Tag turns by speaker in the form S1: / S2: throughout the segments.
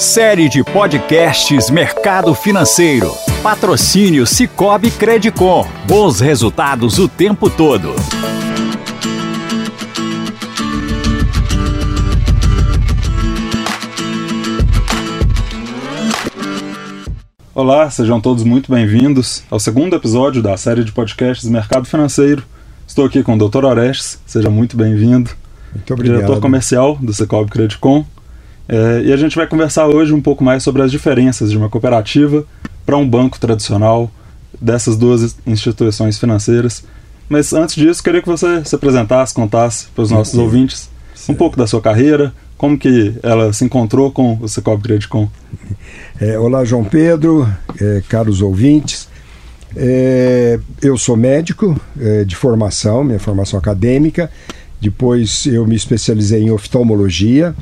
S1: Série de podcasts Mercado Financeiro. Patrocínio Cicobi Credicom. Bons resultados o tempo todo.
S2: Olá, sejam todos muito bem-vindos ao segundo episódio da série de podcasts Mercado Financeiro. Estou aqui com o Dr. Orestes, seja muito bem-vindo.
S3: Muito obrigado.
S2: Diretor comercial do Cicobi Credicom. É, e a gente vai conversar hoje um pouco mais sobre as diferenças de uma cooperativa para um banco tradicional, dessas duas instituições financeiras. Mas antes disso, queria que você se apresentasse, contasse para os nossos ouvintes um pouco da sua carreira, como que ela se encontrou com o Cicobi Credicom.
S3: É, olá, João Pedro, é, caros ouvintes. É, eu sou médico é, de formação, minha formação acadêmica. Depois eu me especializei em oftalmologia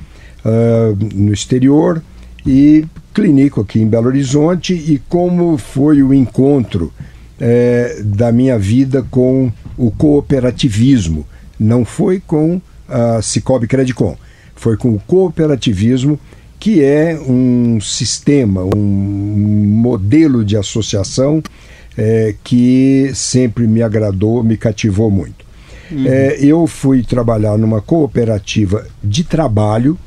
S3: uh, no exterior e clinico aqui em Belo Horizonte e como foi o encontro eh, da minha vida com o cooperativismo. Não foi com a Cicobi Credicom, foi com o cooperativismo que é um sistema, um modelo de associação eh, que sempre me agradou, me cativou muito. Uhum. Eh, eu fui trabalhar numa cooperativa de trabalho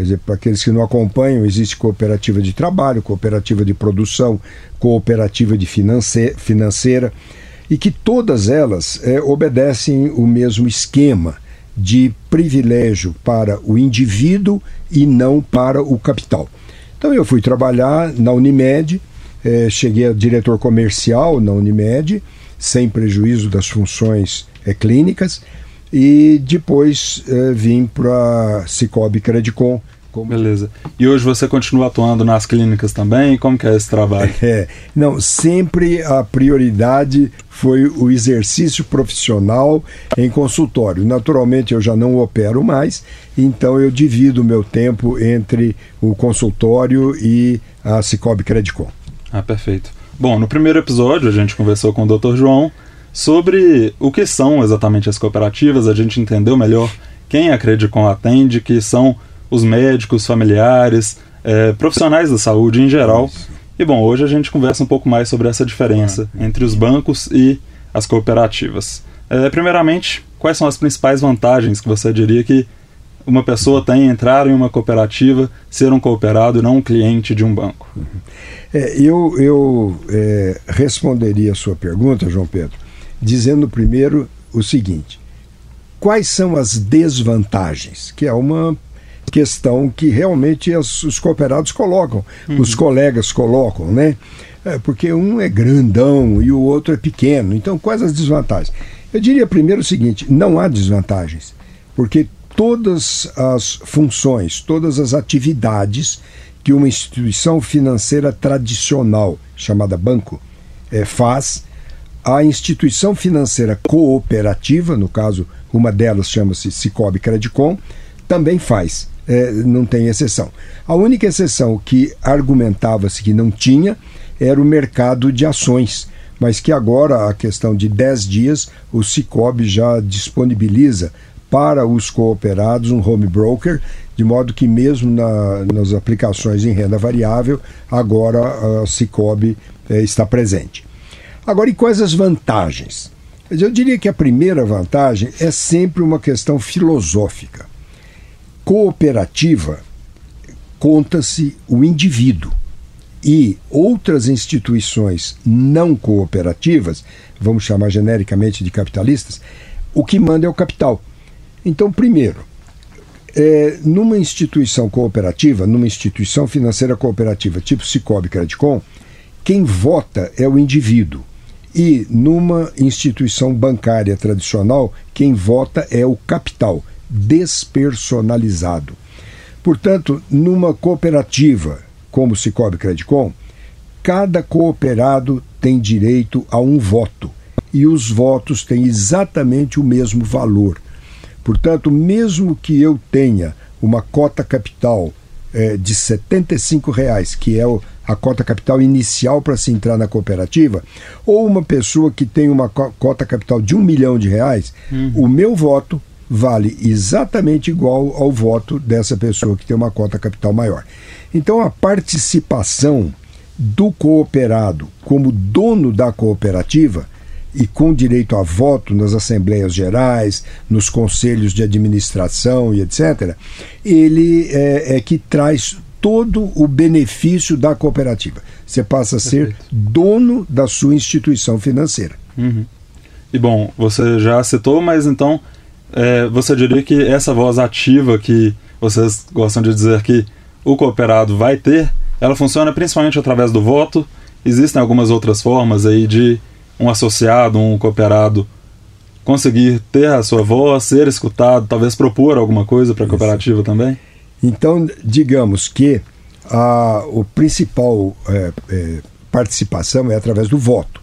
S3: Quer dizer, para aqueles que não acompanham, existe cooperativa de trabalho, cooperativa de produção, cooperativa de finance financeira, e que todas elas é, obedecem o mesmo esquema de privilégio para o indivíduo e não para o capital. Então eu fui trabalhar na Unimed, é, cheguei a diretor comercial na Unimed, sem prejuízo das funções é, clínicas, e depois eh, vim para Cicobi Credicom.
S2: Como... Beleza. E hoje você continua atuando nas clínicas também? Como que é esse trabalho?
S3: É, não, sempre a prioridade foi o exercício profissional em consultório. Naturalmente eu já não opero mais, então eu divido o meu tempo entre o consultório e a Cicobi Credicom.
S2: Ah, perfeito. Bom, no primeiro episódio a gente conversou com o Dr. João sobre o que são exatamente as cooperativas, a gente entendeu melhor quem a Credicom atende, que são os médicos, familiares, é, profissionais da saúde em geral. E bom, hoje a gente conversa um pouco mais sobre essa diferença entre os bancos e as cooperativas. É, primeiramente, quais são as principais vantagens que você diria que uma pessoa tem entrar em uma cooperativa, ser um cooperado e não um cliente de um banco?
S3: É, eu eu é, responderia a sua pergunta, João Pedro, dizendo primeiro o seguinte: quais são as desvantagens? Que é uma questão que realmente os, os cooperados colocam, uhum. os colegas colocam, né? É, porque um é grandão e o outro é pequeno. Então, quais as desvantagens? Eu diria primeiro o seguinte: não há desvantagens, porque todas as funções, todas as atividades que uma instituição financeira tradicional, chamada banco, é, faz, a instituição financeira cooperativa, no caso, uma delas chama-se Cicobi Credicom, também faz, é, não tem exceção. A única exceção que argumentava-se que não tinha era o mercado de ações, mas que agora, a questão de 10 dias, o Cicobi já disponibiliza para os cooperados um home broker, de modo que mesmo na, nas aplicações em renda variável, agora a Cicobi é, está presente. Agora, e quais as vantagens? Eu diria que a primeira vantagem é sempre uma questão filosófica. Cooperativa conta-se o indivíduo e outras instituições não cooperativas, vamos chamar genericamente de capitalistas, o que manda é o capital. Então, primeiro, é, numa instituição cooperativa, numa instituição financeira cooperativa tipo Cicobi Credicom, quem vota é o indivíduo. E numa instituição bancária tradicional, quem vota é o capital, despersonalizado. Portanto, numa cooperativa como o Cicobi Credicom, cada cooperado tem direito a um voto e os votos têm exatamente o mesmo valor. Portanto, mesmo que eu tenha uma cota capital é, de 75 reais, que é a cota capital inicial para se entrar na cooperativa, ou uma pessoa que tem uma cota capital de um milhão de reais, uhum. o meu voto vale exatamente igual ao voto dessa pessoa que tem uma cota capital maior. Então a participação do cooperado como dono da cooperativa e com direito a voto nas assembleias gerais, nos conselhos de administração e etc., ele é, é que traz todo o benefício da cooperativa. Você passa a ser Perfeito. dono da sua instituição financeira.
S2: Uhum. E bom, você já citou, mas então é, você diria que essa voz ativa que vocês gostam de dizer que o cooperado vai ter, ela funciona principalmente através do voto. Existem algumas outras formas aí de um associado, um cooperado conseguir ter a sua voz, ser escutado, talvez propor alguma coisa para a cooperativa também?
S3: Então, digamos que a o principal é, é, participação é através do voto.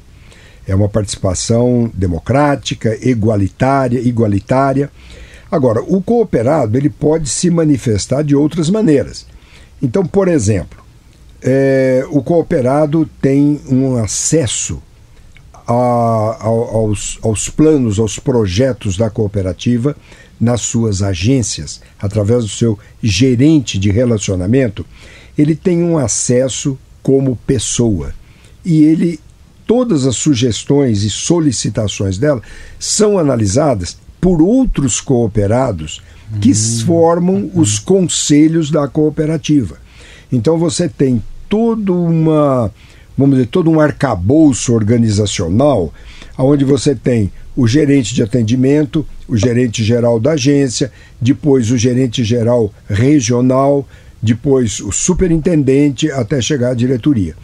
S3: É uma participação democrática, igualitária, igualitária. Agora, o cooperado ele pode se manifestar de outras maneiras. Então, por exemplo, é, o cooperado tem um acesso a, a, aos, aos planos, aos projetos da cooperativa nas suas agências, através do seu gerente de relacionamento, ele tem um acesso como pessoa. E ele todas as sugestões e solicitações dela são analisadas por outros cooperados que hum. formam os conselhos da cooperativa. Então você tem toda uma, vamos dizer, todo um arcabouço organizacional onde você tem o gerente de atendimento, o gerente geral da agência, depois o gerente geral regional, depois o superintendente até chegar à diretoria.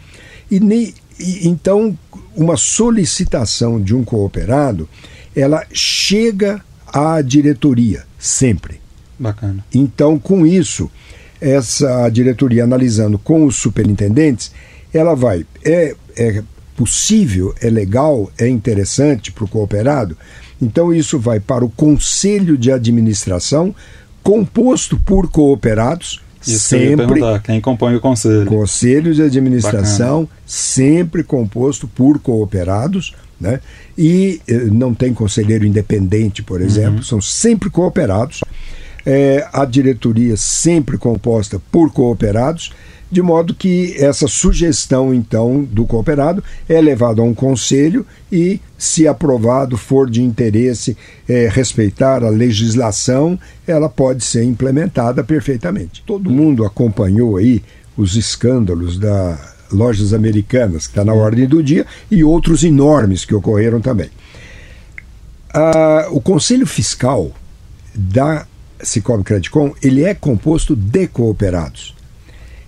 S3: E, nem, e então uma solicitação de um cooperado, ela chega à diretoria sempre.
S2: Bacana.
S3: Então, com isso, essa diretoria analisando com os superintendentes, ela vai é, é possível, é legal, é interessante para o cooperado. Então, isso vai para o conselho de administração, composto por cooperados. Isso sempre
S2: quem compõe o conselho.
S3: Conselho de administração, Bacana. sempre composto por cooperados. Né? E eh, não tem conselheiro independente, por exemplo, uhum. são sempre cooperados. É, a diretoria sempre composta por cooperados de modo que essa sugestão, então, do cooperado é levada a um conselho e, se aprovado, for de interesse é, respeitar a legislação, ela pode ser implementada perfeitamente. Todo mundo acompanhou aí os escândalos da lojas americanas, que está na ordem do dia, e outros enormes que ocorreram também. Ah, o Conselho Fiscal da Cicobi Credicom ele é composto de cooperados.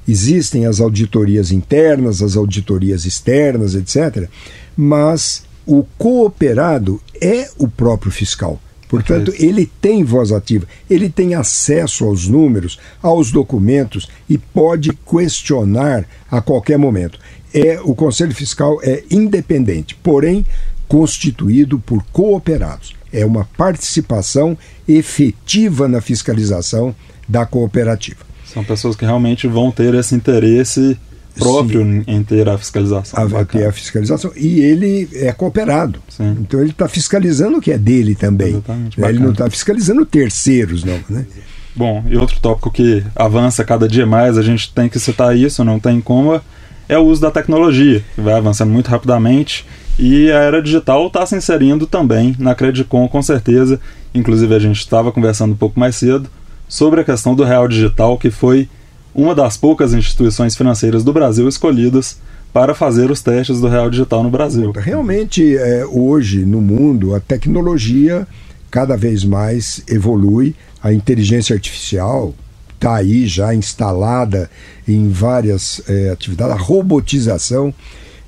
S3: Existem as auditorias internas, as auditorias externas, etc. Mas o cooperado é o próprio fiscal. Portanto, ele tem voz ativa, ele tem acesso aos números, aos documentos e pode questionar a qualquer momento. É o Conselho Fiscal é independente, porém constituído por cooperados. É uma participação efetiva na fiscalização da cooperativa.
S2: São pessoas que realmente vão ter esse interesse próprio Sim. em ter a fiscalização.
S3: A, ter a fiscalização. E ele é cooperado. Sim. Então ele está fiscalizando o que é dele também. Exatamente. Ele não está fiscalizando terceiros, não. Né?
S2: Bom, e outro tópico que avança cada dia mais, a gente tem que citar isso, não tem como, é o uso da tecnologia, que vai avançando muito rapidamente. E a era digital está se inserindo também na Credicom, com certeza. Inclusive, a gente estava conversando um pouco mais cedo sobre a questão do real digital, que foi uma das poucas instituições financeiras do Brasil escolhidas para fazer os testes do real digital no Brasil.
S3: Realmente, é, hoje no mundo, a tecnologia cada vez mais evolui, a inteligência artificial está aí já instalada em várias é, atividades, a robotização.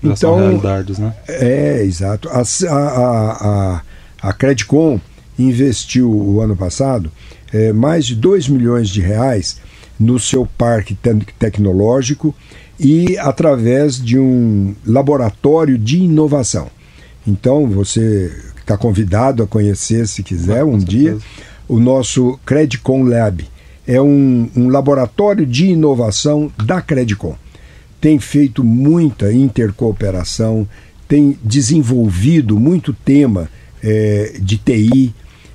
S2: Já então, são realidades, né?
S3: É, exato. A, a, a, a Credicom investiu o ano passado é, mais de 2 milhões de reais no seu parque te tecnológico e através de um laboratório de inovação. Então você está convidado a conhecer, se quiser, um dia, o nosso Credicom Lab. É um, um laboratório de inovação da Credicom. Tem feito muita intercooperação, tem desenvolvido muito tema é, de TI,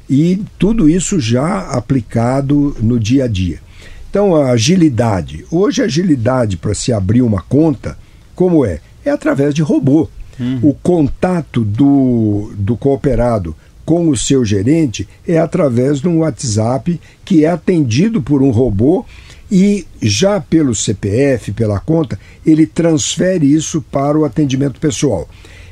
S3: e tudo isso já aplicado no dia a dia. Então, a agilidade. Hoje, a agilidade para se abrir uma conta, como é? É através de robô. Uhum. O contato do, do cooperado com o seu gerente é através de um WhatsApp que é atendido por um robô e já pelo CPF, pela conta, ele transfere isso para o atendimento pessoal.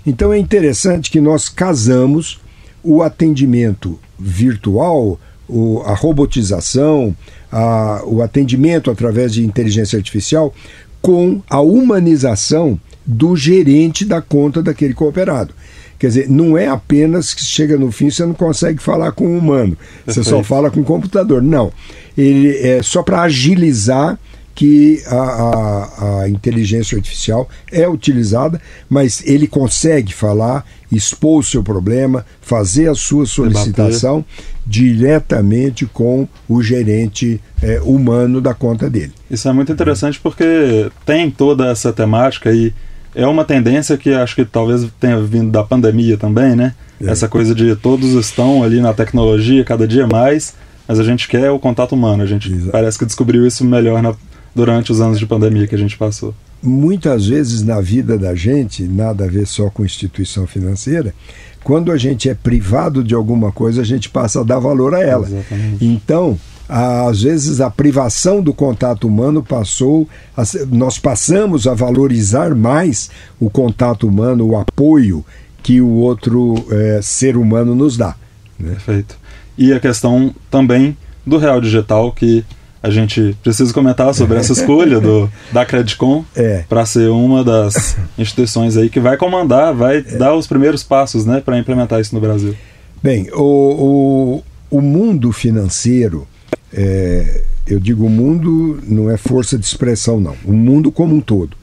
S3: Então é interessante que nós casamos o atendimento virtual, o, a robotização, a, o atendimento através de inteligência artificial com a humanização do gerente da conta daquele cooperado. Quer dizer, não é apenas que chega no fim você não consegue falar com o humano, você só fala com o computador. Não. Ele é só para agilizar que a, a, a, inteligência artificial é utilizada, mas ele consegue falar, expor o seu problema, fazer a sua solicitação diretamente com o gerente é, humano da conta dele.
S2: Isso é muito interessante porque tem toda essa temática e é uma tendência que acho que talvez tenha vindo da pandemia também, né? É. Essa coisa de todos estão ali na tecnologia cada dia mais, mas a gente quer o contato humano. A gente Exato. parece que descobriu isso melhor na, durante os anos de pandemia que a gente passou.
S3: Muitas vezes na vida da gente, nada a ver só com instituição financeira, quando a gente é privado de alguma coisa, a gente passa a dar valor a ela. Exatamente. Então, às vezes a privação do contato humano passou, a, nós passamos a valorizar mais o contato humano, o apoio que o outro é, ser humano nos dá.
S2: Né? Perfeito. E a questão também do real digital que a gente precisa comentar sobre essa escolha do, da Credicom é. para ser uma das instituições aí que vai comandar, vai é. dar os primeiros passos né, para implementar isso no Brasil.
S3: Bem, o, o, o mundo financeiro é, eu digo o mundo não é força de expressão, não. O mundo como um todo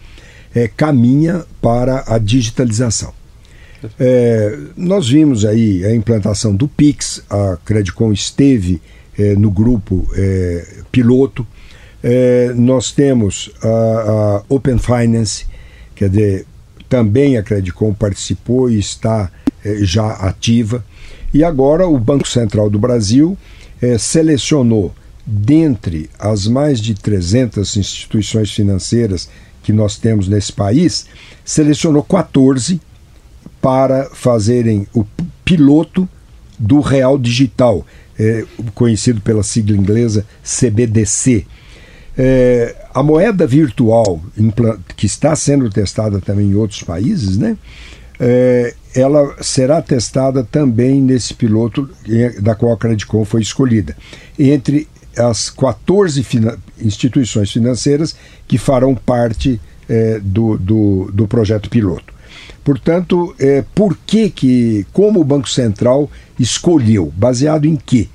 S3: é, caminha para a digitalização. É, nós vimos aí a implantação do Pix, a Credicom esteve é, no grupo é, piloto. É, nós temos a, a, Open Finance, quer dizer, também a Credicom participou e está é, já ativa. E agora o Banco Central do Brasil é, selecionou dentre as mais de 300 instituições financeiras que nós temos nesse país, selecionou 14 para fazerem o piloto do Real Digital, é, conhecido pela sigla inglesa CBDC. É, a moeda virtual, que está sendo testada também em outros países, né? É, ela será testada também nesse piloto da qual a Credicom foi escolhida. Entre as 14 fina instituições financeiras que farão parte é, do, do, do, projeto piloto. Portanto, é, por que, que, como o Banco Central escolheu? Baseado em quê?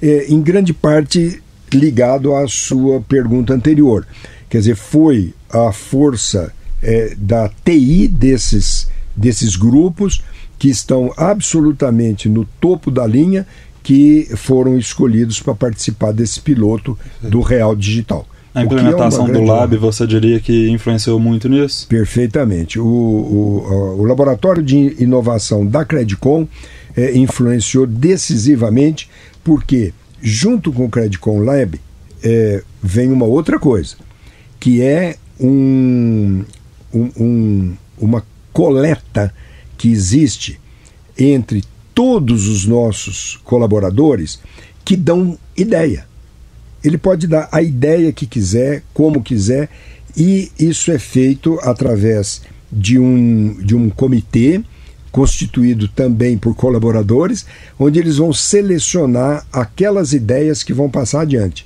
S3: É, em grande parte ligado à sua pergunta anterior. Quer dizer, foi a força é, da TI desses, desses grupos que estão absolutamente no topo da linha que foram escolhidos para participar desse piloto do Real Digital.
S2: A é implementação é do Lab, você diria que influenciou muito nisso?
S3: Perfeitamente. O, o, o laboratório de inovação da Credicom é, influenciou decisivamente, porque junto com o Credicom Lab é, vem uma outra coisa, que é um, um, um, uma coleta que existe entre todos os nossos colaboradores que dão ideia. Ele pode dar a ideia que quiser, como quiser, e isso é feito através de um, de um comitê constituído também por colaboradores, onde eles vão selecionar aquelas ideias que vão passar adiante.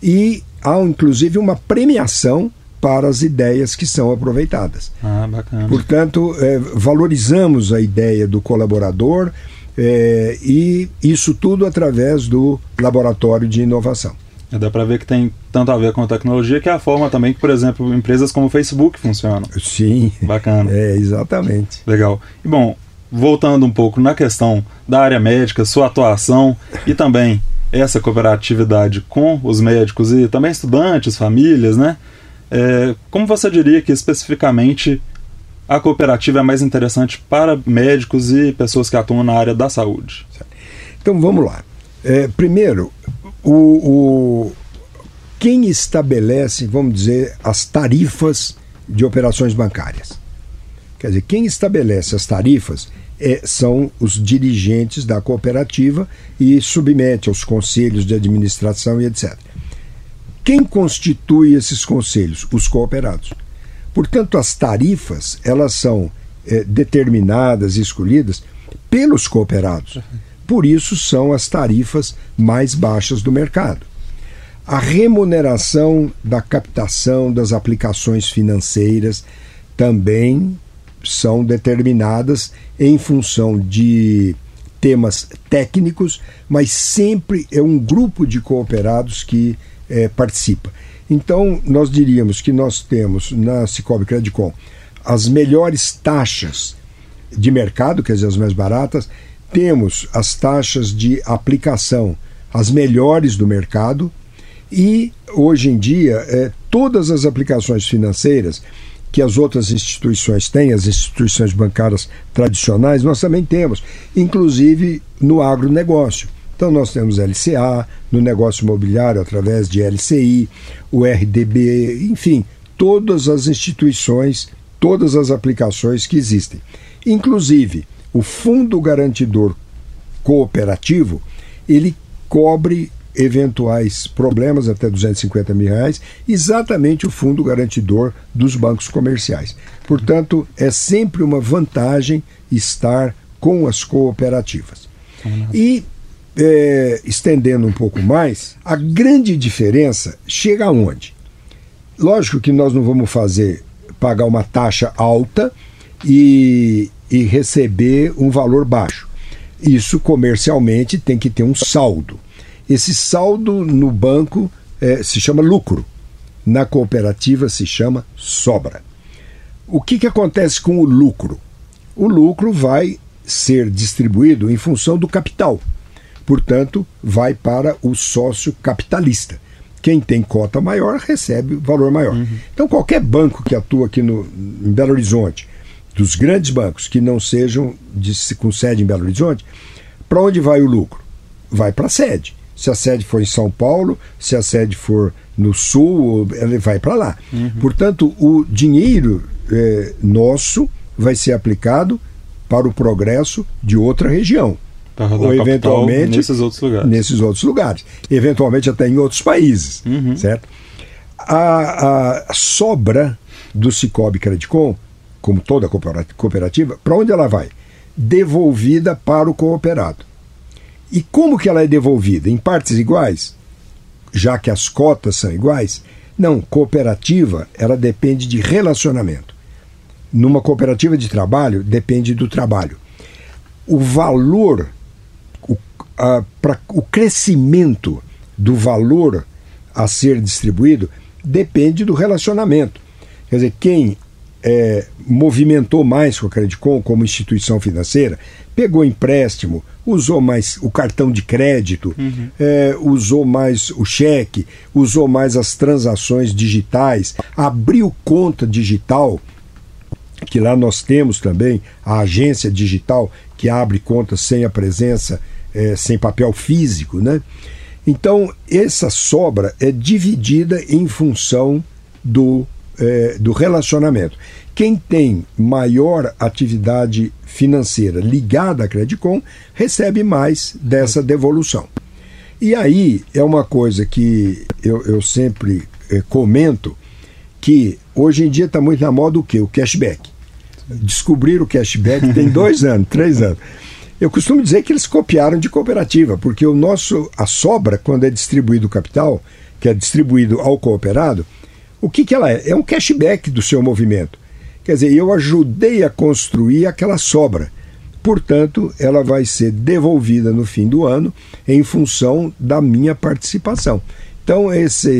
S3: E há inclusive uma premiação para as ideias que são aproveitadas.
S2: Ah, bacana.
S3: Portanto, é, valorizamos a ideia do colaborador, é, e isso tudo através do laboratório de inovação.
S2: É, dá para ver que tem tanto a ver com a tecnologia que é a forma também que, por exemplo, empresas como o Facebook funcionam.
S3: Sim.
S2: Bacana.
S3: É, exatamente.
S2: Legal. E bom, voltando um pouco na questão da área médica, sua atuação e também essa cooperatividade com os médicos e também estudantes, famílias, né? É, como você diria que especificamente a cooperativa é mais interessante para médicos e pessoas que atuam na área da saúde.
S3: Então vamos lá. É, primeiro, o, o, quem estabelece, vamos dizer, as tarifas de operações bancárias? Quer dizer, quem estabelece as tarifas é, são os dirigentes da cooperativa e submete aos conselhos de administração e etc. Quem constitui esses conselhos? Os cooperados. Portanto, as tarifas elas são é, determinadas e escolhidas pelos cooperados. Por isso são as tarifas mais baixas do mercado. A remuneração da captação das aplicações financeiras também são determinadas em função de temas técnicos, mas sempre é um grupo de cooperados que é, participa. Então, nós diríamos que nós temos na Cicobi Credicom as melhores taxas de mercado, quer dizer, as mais baratas, temos as taxas de aplicação, as melhores do mercado, e hoje em dia, é, todas as aplicações financeiras que as outras instituições têm, as instituições bancárias tradicionais, nós também temos, inclusive no agronegócio. Então nós temos LCA, no negócio imobiliário através de LCI, o RDB, enfim, todas as instituições, todas as aplicações que existem. Inclusive, o Fundo Garantidor Cooperativo, ele cobre eventuais problemas até 250 mil reais, exatamente o fundo garantidor dos bancos comerciais. Portanto, é sempre uma vantagem estar com as cooperativas. E, é, estendendo um pouco mais, a grande diferença chega aonde? Lógico que nós não vamos fazer pagar uma taxa alta e, e receber um valor baixo. Isso comercialmente tem que ter um saldo. Esse saldo no banco é, se chama lucro, na cooperativa se chama sobra. O que, que acontece com o lucro? O lucro vai ser distribuído em função do capital, portanto, vai para o sócio capitalista. Quem tem cota maior recebe valor maior. Uhum. Então, qualquer banco que atua aqui no, em Belo Horizonte, dos grandes bancos que não sejam de, com sede em Belo Horizonte, para onde vai o lucro? Vai para a sede. Se a sede for em São Paulo, se a sede for no Sul, ele vai para lá. Uhum. Portanto, o dinheiro é, nosso vai ser aplicado para o progresso de outra região.
S2: ou eventualmente nesses outros lugares.
S3: Nesses outros lugares. Eventualmente até em outros países. Uhum. Certo? A, a, sobra do Cicobi Credicom, como toda cooperativa, para onde ela vai? Devolvida para o cooperado. E como que ela é devolvida? Em partes iguais? Já que as cotas são iguais? Não, cooperativa, ela depende de relacionamento. Numa cooperativa de trabalho, depende do trabalho. O valor, o, a, pra, o crescimento do valor a ser distribuído depende do relacionamento. Quer dizer, quem é, movimentou mais com a Credicom como instituição financeira, pegou empréstimo, usou mais o cartão de crédito, uhum. é, usou mais o cheque, usou mais as transações digitais, abriu conta digital, que lá nós temos também a agência digital que abre conta sem a presença, é, sem papel físico, né? Então, essa sobra é dividida em função do, é, do relacionamento. Quem tem maior atividade financeira ligada à Credicom recebe mais dessa devolução. E aí é uma coisa que eu, eu sempre eh, comento que hoje em dia está muito na moda o quê? O cashback. Descobrir o cashback tem dois anos, três anos. Eu costumo dizer que eles copiaram de cooperativa, porque o nosso, a sobra, quando é distribuído o capital, que é distribuído ao cooperado, o que, que ela é? É um cashback do seu movimento. Quer dizer, eu ajudei a construir aquela sobra. Portanto, ela vai ser devolvida no fim do ano em função da minha participação. Então, essa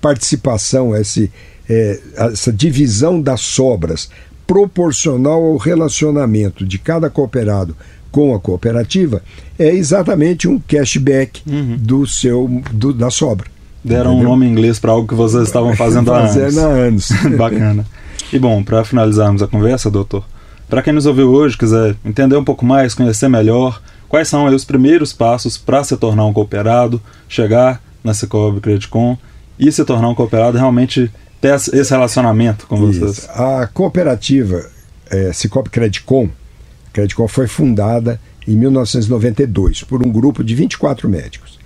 S3: participação, esse, é, essa divisão das sobras proporcional ao relacionamento de cada cooperado com a cooperativa é exatamente um cashback uhum. do seu do, da sobra.
S2: Deram entendeu? um nome em inglês para algo que vocês estavam fazendo há anos.
S3: Há anos.
S2: Bacana. E bom, para finalizarmos a conversa, doutor, para quem nos ouviu hoje, quiser entender um pouco mais, conhecer melhor quais são aí os primeiros passos para se tornar um cooperado, chegar na Cicobi Credicom e se tornar um cooperado realmente ter esse relacionamento com Isso. vocês?
S3: A cooperativa é, Cicobi Credicom, Credicom foi fundada em 1992 por um grupo de 24 médicos.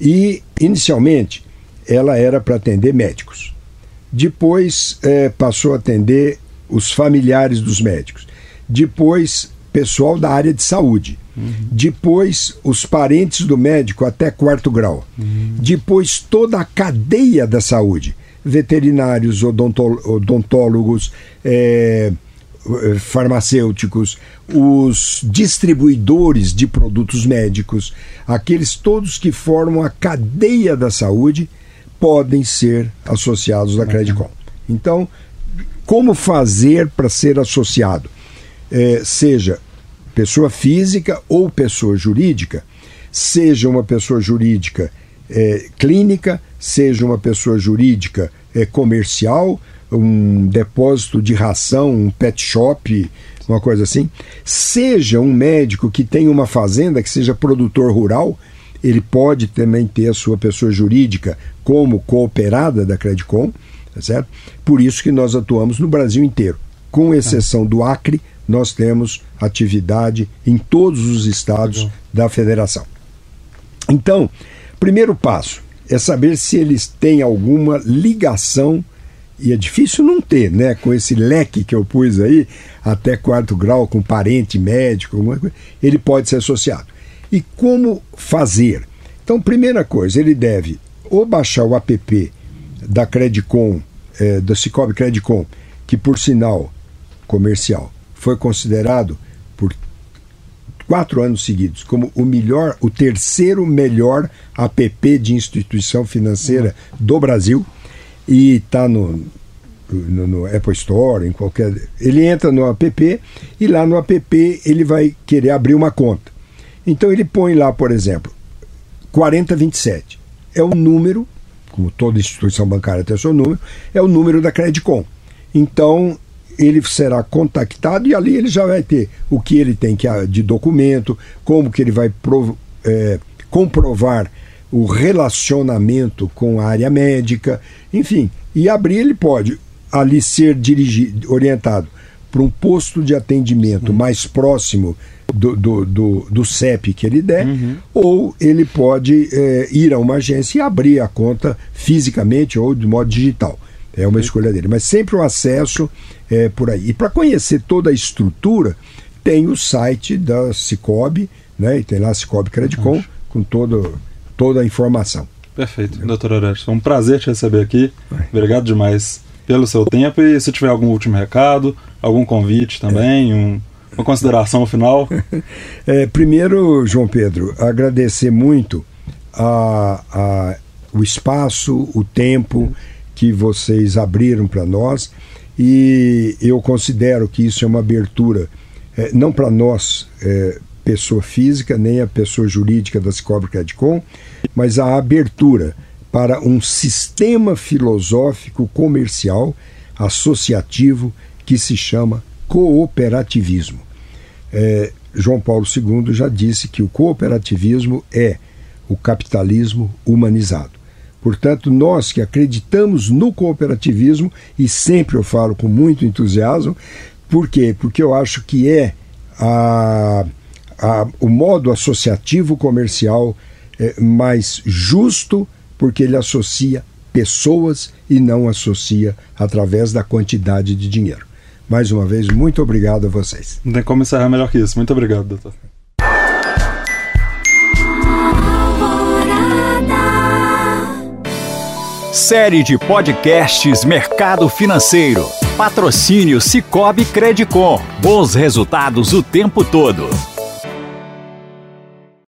S3: E, inicialmente, ela era para atender médicos. Depois é, passou a atender os familiares dos médicos. Depois, pessoal da área de saúde. Uhum. Depois, os parentes do médico até quarto grau. Uhum. Depois, toda a cadeia da saúde: veterinários, odontólogos, é, farmacêuticos, os distribuidores de produtos médicos, aqueles todos que formam a cadeia da saúde podem ser associados à Credicom. Então, como fazer para ser associado? É, seja pessoa física ou pessoa jurídica, seja uma pessoa jurídica é, clínica, seja uma pessoa jurídica é, comercial, um depósito de ração, um pet shop, uma coisa assim, seja um médico que tem uma fazenda, que seja produtor rural, ele pode também ter a sua pessoa jurídica como cooperada da Credicom, tá certo? Por isso que nós atuamos no Brasil inteiro. Com exceção do Acre, nós temos atividade em todos os estados da federação. Então, primeiro passo é saber se eles têm alguma ligação e é difícil não ter, né? Com esse leque que eu pus aí, até quarto grau, com parente médico, alguma coisa, ele pode ser associado. E como fazer? Então, primeira coisa, ele deve ou baixar o app da Credicom, é, da Cicobi Credicom, que por sinal comercial foi considerado por quatro anos seguidos como o melhor, o terceiro melhor app de instituição financeira do Brasil e está no, no, no, Apple Store, em qualquer. Ele entra no app e lá no app ele vai querer abrir uma conta. Então ele põe lá, por exemplo, 4027. É o número, como toda instituição bancária tem o seu número, é o número da Credicom. Então ele será contactado e ali ele já vai ter o que ele tem que, de documento, como que ele vai prov, é, comprovar o relacionamento com a área médica, enfim. E abrir ele pode ali ser dirigido, orientado para um posto de atendimento uhum. mais próximo do, do, do, do, CEP que ele der, uhum. ou ele pode é, ir a uma agência e abrir a conta fisicamente ou de modo digital. É uma uhum. escolha dele. Mas sempre o acesso é por aí. E para conhecer toda a estrutura, tem o site da Cicobi, né? E tem lá a Cicobi Credicom, uhum. com todo, toda a informação.
S2: Perfeito, doutor Orestes. Foi um prazer te receber aqui. Obrigado demais pelo seu tempo e se tiver algum último recado, algum convite também, um, uma consideração final.
S3: É, primeiro, João Pedro, agradecer muito a, a, o espaço, o tempo que vocês abriram para nós e eu considero que isso é uma abertura, é, não para nós, é, pessoa física, nem a pessoa jurídica da Cicobi Credicom, mas a abertura para um sistema filosófico comercial associativo que se chama cooperativismo. É, João Paulo II já disse que o cooperativismo é o capitalismo humanizado. Portanto, nós que acreditamos no cooperativismo, e sempre eu falo com muito entusiasmo, por quê? Porque eu acho que é a, a, o modo associativo comercial é, mais justo porque ele associa pessoas e não associa através da quantidade de dinheiro. Mais uma vez, muito obrigado a vocês.
S2: Não tem como encerrar melhor que isso. Muito obrigado, doutor.
S1: Série de podcasts Mercado Financeiro. Patrocínio Cicobi Credicom. Bons resultados o tempo todo.